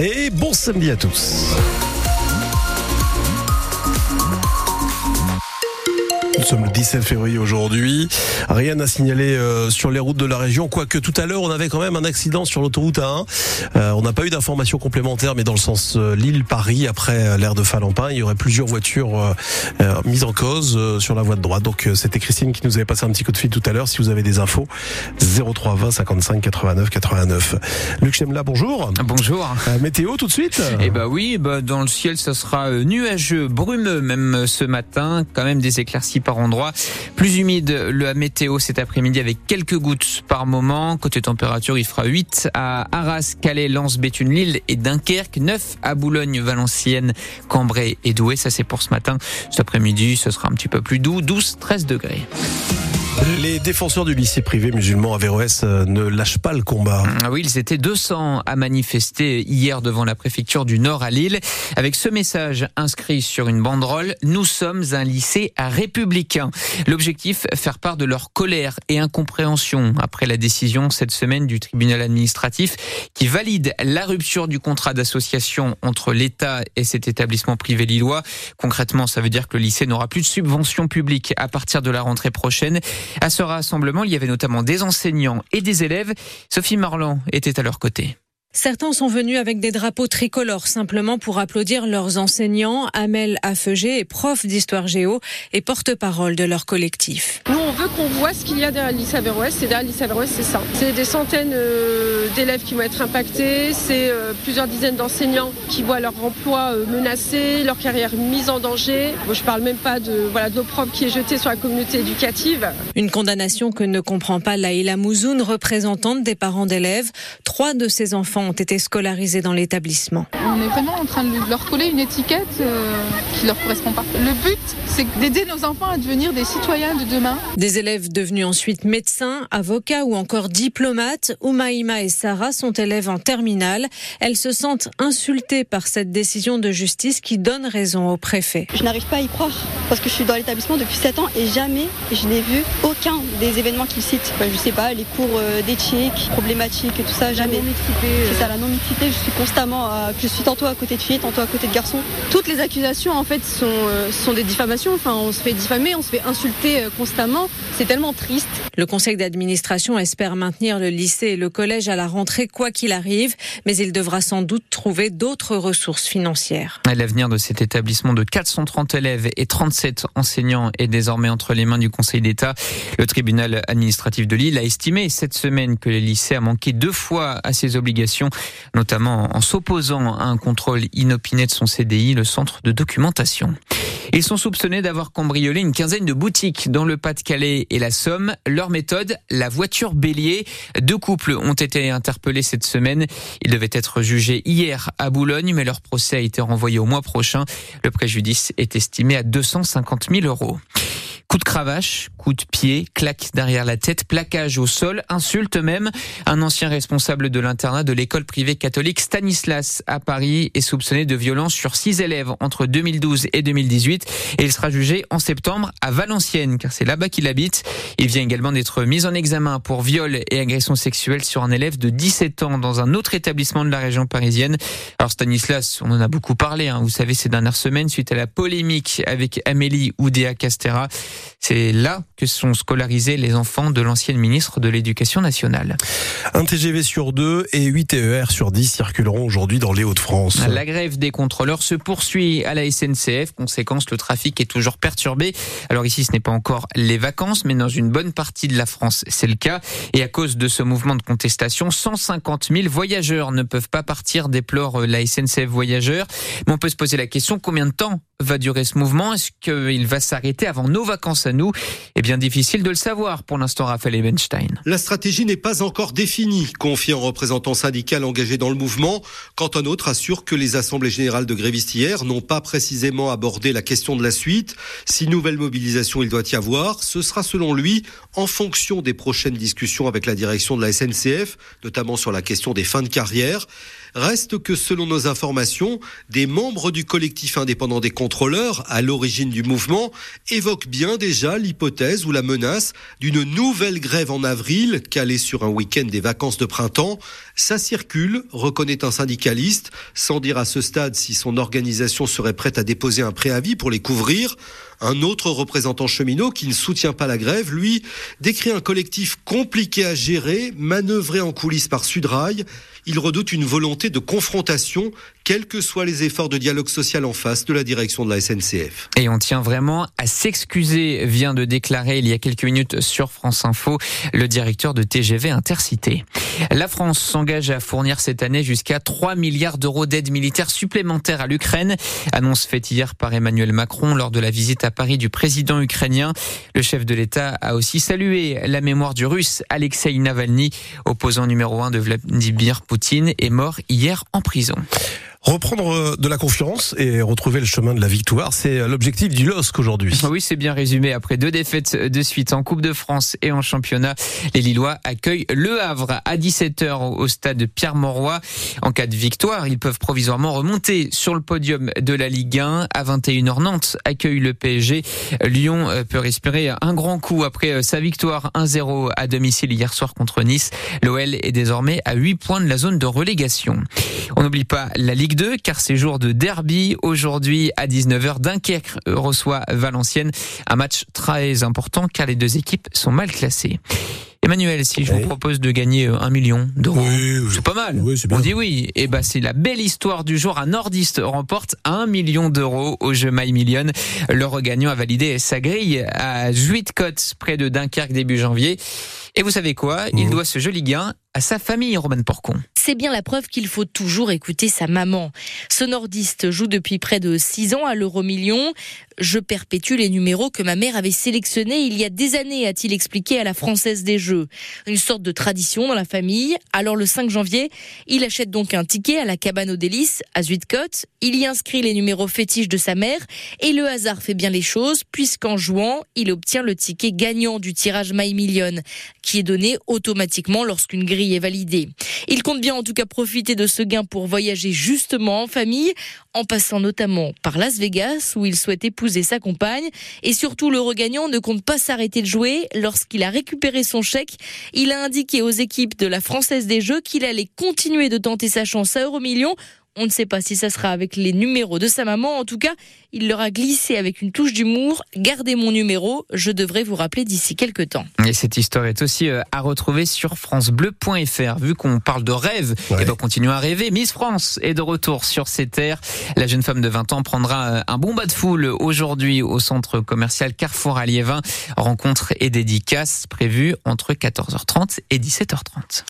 Et bon samedi à tous. Nous sommes le 17 février aujourd'hui. Rien à signaler euh, sur les routes de la région, quoique tout à l'heure on avait quand même un accident sur l'autoroute A1. Euh, on n'a pas eu d'informations complémentaires, mais dans le sens euh, Lille-Paris, après l'ère de Falampin, il y aurait plusieurs voitures mises en cause sur la voie de droite. Donc c'était Christine qui nous avait passé un petit coup de fil tout à l'heure. Si vous avez des infos, 03 20 55 89 89. Luc Chemla, bonjour. Bonjour. météo tout de suite Eh bah oui, bah dans le ciel ça sera nuageux, brumeux même ce matin, quand même des éclaircies par endroits. Plus humide le météo cet après-midi avec quelques gouttes par moment. Côté température, il fera 8 à Arras, Calais, Lens, Béthune, Lille et Dunkerque, 9 à Boulogne, Valenciennes, Cambrai et Douai. Ça c'est pour ce matin. Cet après-midi, ce sera un petit peu plus doux, 12, 13 degrés. Les défenseurs du lycée privé musulman Averroès euh, ne lâchent pas le combat. Ah oui, ils étaient 200 à manifester hier devant la préfecture du Nord à Lille avec ce message inscrit sur une banderole Nous sommes un lycée républicain. L'objectif faire part de leur colère et incompréhension après la décision cette semaine du tribunal administratif qui valide la rupture du contrat d'association entre l'État et cet établissement privé lillois. Concrètement, ça veut dire que le lycée n'aura plus de subvention publique à partir de la rentrée prochaine. À ce rassemblement, il y avait notamment des enseignants et des élèves. Sophie Marlan était à leur côté. Certains sont venus avec des drapeaux tricolores simplement pour applaudir leurs enseignants. Amel Affeugé est prof d'histoire géo et porte-parole de leur collectif. Nous, on veut qu'on voit ce qu'il y a derrière l'ISA Averroès. C'est derrière l'ISA Averroès, c'est ça. C'est des centaines euh, d'élèves qui vont être impactés. C'est euh, plusieurs dizaines d'enseignants qui voient leur emploi euh, menacé, leur carrière mise en danger. Je je parle même pas de voilà de l'opprobre qui est jeté sur la communauté éducative. Une condamnation que ne comprend pas Laïla Mouzoun, représentante des parents d'élèves. Trois de ses enfants ont été scolarisés dans l'établissement. On est vraiment en train de leur coller une étiquette euh, qui leur correspond pas. Le but, c'est d'aider nos enfants à devenir des citoyens de demain. Des élèves devenus ensuite médecins, avocats ou encore diplomates, Oumaïma et Sarah sont élèves en terminale. Elles se sentent insultées par cette décision de justice qui donne raison au préfet. Je n'arrive pas à y croire parce que je suis dans l'établissement depuis 7 ans et jamais je n'ai vu aucun des événements qu'ils citent. je sais pas, les cours euh, d'éthique, problématiques et tout ça, jamais à la non-mixité. Je suis constamment, à, je suis tantôt à côté de filles, tantôt à côté de garçons. Toutes les accusations, en fait, sont, euh, sont des diffamations. Enfin, on se fait diffamer, on se fait insulter euh, constamment. C'est tellement triste. Le conseil d'administration espère maintenir le lycée et le collège à la rentrée, quoi qu'il arrive, mais il devra sans doute trouver d'autres ressources financières. L'avenir de cet établissement de 430 élèves et 37 enseignants est désormais entre les mains du Conseil d'État. Le tribunal administratif de Lille a estimé cette semaine que le lycée a manqué deux fois à ses obligations notamment en s'opposant à un contrôle inopiné de son CDI, le centre de documentation. Ils sont soupçonnés d'avoir cambriolé une quinzaine de boutiques dans le Pas-de-Calais et la Somme. Leur méthode, la voiture bélier. Deux couples ont été interpellés cette semaine. Ils devaient être jugés hier à Boulogne, mais leur procès a été renvoyé au mois prochain. Le préjudice est estimé à 250 000 euros. Coup de cravache, coup de pied, claque derrière la tête, plaquage au sol, insulte même. Un ancien responsable de l'internat de l'école privée catholique Stanislas à Paris est soupçonné de violence sur six élèves entre 2012 et 2018 et il sera jugé en septembre à Valenciennes car c'est là-bas qu'il habite. Il vient également d'être mis en examen pour viol et agression sexuelle sur un élève de 17 ans dans un autre établissement de la région parisienne. Alors Stanislas, on en a beaucoup parlé, hein, vous savez, ces dernières semaines suite à la polémique avec Amélie Oudéa Castera. C'est là que sont scolarisés les enfants de l'ancienne ministre de l'Éducation nationale. Un TGV sur deux et 8 TER sur 10 circuleront aujourd'hui dans les Hauts-de-France. La grève des contrôleurs se poursuit à la SNCF. Conséquence, le trafic est toujours perturbé. Alors ici, ce n'est pas encore les vacances, mais dans une bonne partie de la France, c'est le cas. Et à cause de ce mouvement de contestation, 150 000 voyageurs ne peuvent pas partir, déplore la SNCF Voyageurs. Mais on peut se poser la question, combien de temps va durer ce mouvement Est-ce qu'il va s'arrêter avant nos vacances à nous? Eh bien, difficile de le savoir pour l'instant, Raphaël Ebenstein. La stratégie n'est pas encore définie, confie un représentant syndical engagé dans le mouvement. Quand un autre assure que les assemblées générales de grévistes hier n'ont pas précisément abordé la question de la suite. Si nouvelle mobilisation il doit y avoir, ce sera selon lui en fonction des prochaines discussions avec la direction de la SNCF, notamment sur la question des fins de carrière. Reste que selon nos informations, des membres du collectif indépendant des contrôleurs, à l'origine du mouvement, évoquent bien déjà l'hypothèse ou la menace d'une nouvelle grève en avril, calée sur un week-end des vacances de printemps. Ça circule, reconnaît un syndicaliste, sans dire à ce stade si son organisation serait prête à déposer un préavis pour les couvrir. Un autre représentant cheminot qui ne soutient pas la grève, lui, décrit un collectif compliqué à gérer, manœuvré en coulisses par Sudrail. Il redoute une volonté de confrontation, quels que soient les efforts de dialogue social en face de la direction de la SNCF. Et on tient vraiment à s'excuser, vient de déclarer il y a quelques minutes sur France Info le directeur de TGV Intercité. La France s'engage à fournir cette année jusqu'à 3 milliards d'euros d'aide militaire supplémentaire à l'Ukraine. Annonce faite hier par Emmanuel Macron lors de la visite à Paris du président ukrainien. Le chef de l'État a aussi salué la mémoire du russe Alexei Navalny, opposant numéro 1 de Vladimir Poutine, est mort hier en prison. Reprendre euh, de la confiance et retrouver le chemin de la victoire, c'est euh, l'objectif du LOSC aujourd'hui. Oui, c'est bien résumé. Après deux défaites de suite en Coupe de France et en championnat, les Lillois accueillent Le Havre à 17h au stade Pierre-Mauroy. En cas de victoire, ils peuvent provisoirement remonter sur le podium de la Ligue 1. À 21h, Nantes accueille le PSG. Lyon euh, peut respirer un grand coup après sa victoire 1-0 à domicile hier soir contre Nice. L'OL est désormais à 8 points de la zone de relégation. On n'oublie pas la Ligue 2 car c'est jour de derby. Aujourd'hui à 19h, Dunkerque reçoit Valenciennes. Un match très important car les deux équipes sont mal classées. Emmanuel, si je vous propose de gagner un million d'euros, c'est pas mal. On dit oui. Et eh ben c'est la belle histoire du jour. Un nordiste remporte un million d'euros au jeu My Million. Le regagnant a validé sa grille à Juitcote, près de Dunkerque début janvier. Et vous savez quoi? Il mmh. doit ce joli gain à sa famille, Romain Porcon. C'est bien la preuve qu'il faut toujours écouter sa maman. Ce nordiste joue depuis près de 6 ans à l'euro million. Je perpétue les numéros que ma mère avait sélectionnés il y a des années, a-t-il expliqué à la Française des Jeux. Une sorte de tradition dans la famille. Alors le 5 janvier, il achète donc un ticket à la cabane aux délices, à Zuidcote. Il y inscrit les numéros fétiches de sa mère et le hasard fait bien les choses puisqu'en jouant, il obtient le ticket gagnant du tirage My Million qui est donné automatiquement lorsqu'une grille est validé. Il compte bien en tout cas profiter de ce gain pour voyager justement en famille, en passant notamment par Las Vegas où il souhaite épouser sa compagne. Et surtout, le regagnant ne compte pas s'arrêter de jouer. Lorsqu'il a récupéré son chèque, il a indiqué aux équipes de la Française des Jeux qu'il allait continuer de tenter sa chance à Euromillion on ne sait pas si ça sera avec les numéros de sa maman. En tout cas, il leur a glissé avec une touche d'humour. Gardez mon numéro, je devrais vous rappeler d'ici quelques temps. Et cette histoire est aussi euh, à retrouver sur francebleu.fr. Vu qu'on parle de rêve, et eh ben continuons à rêver. Miss France est de retour sur ses terres. La jeune femme de 20 ans prendra euh, un bon bas de foule aujourd'hui au centre commercial Carrefour à Liévin. Rencontre et dédicace prévue entre 14h30 et 17h30.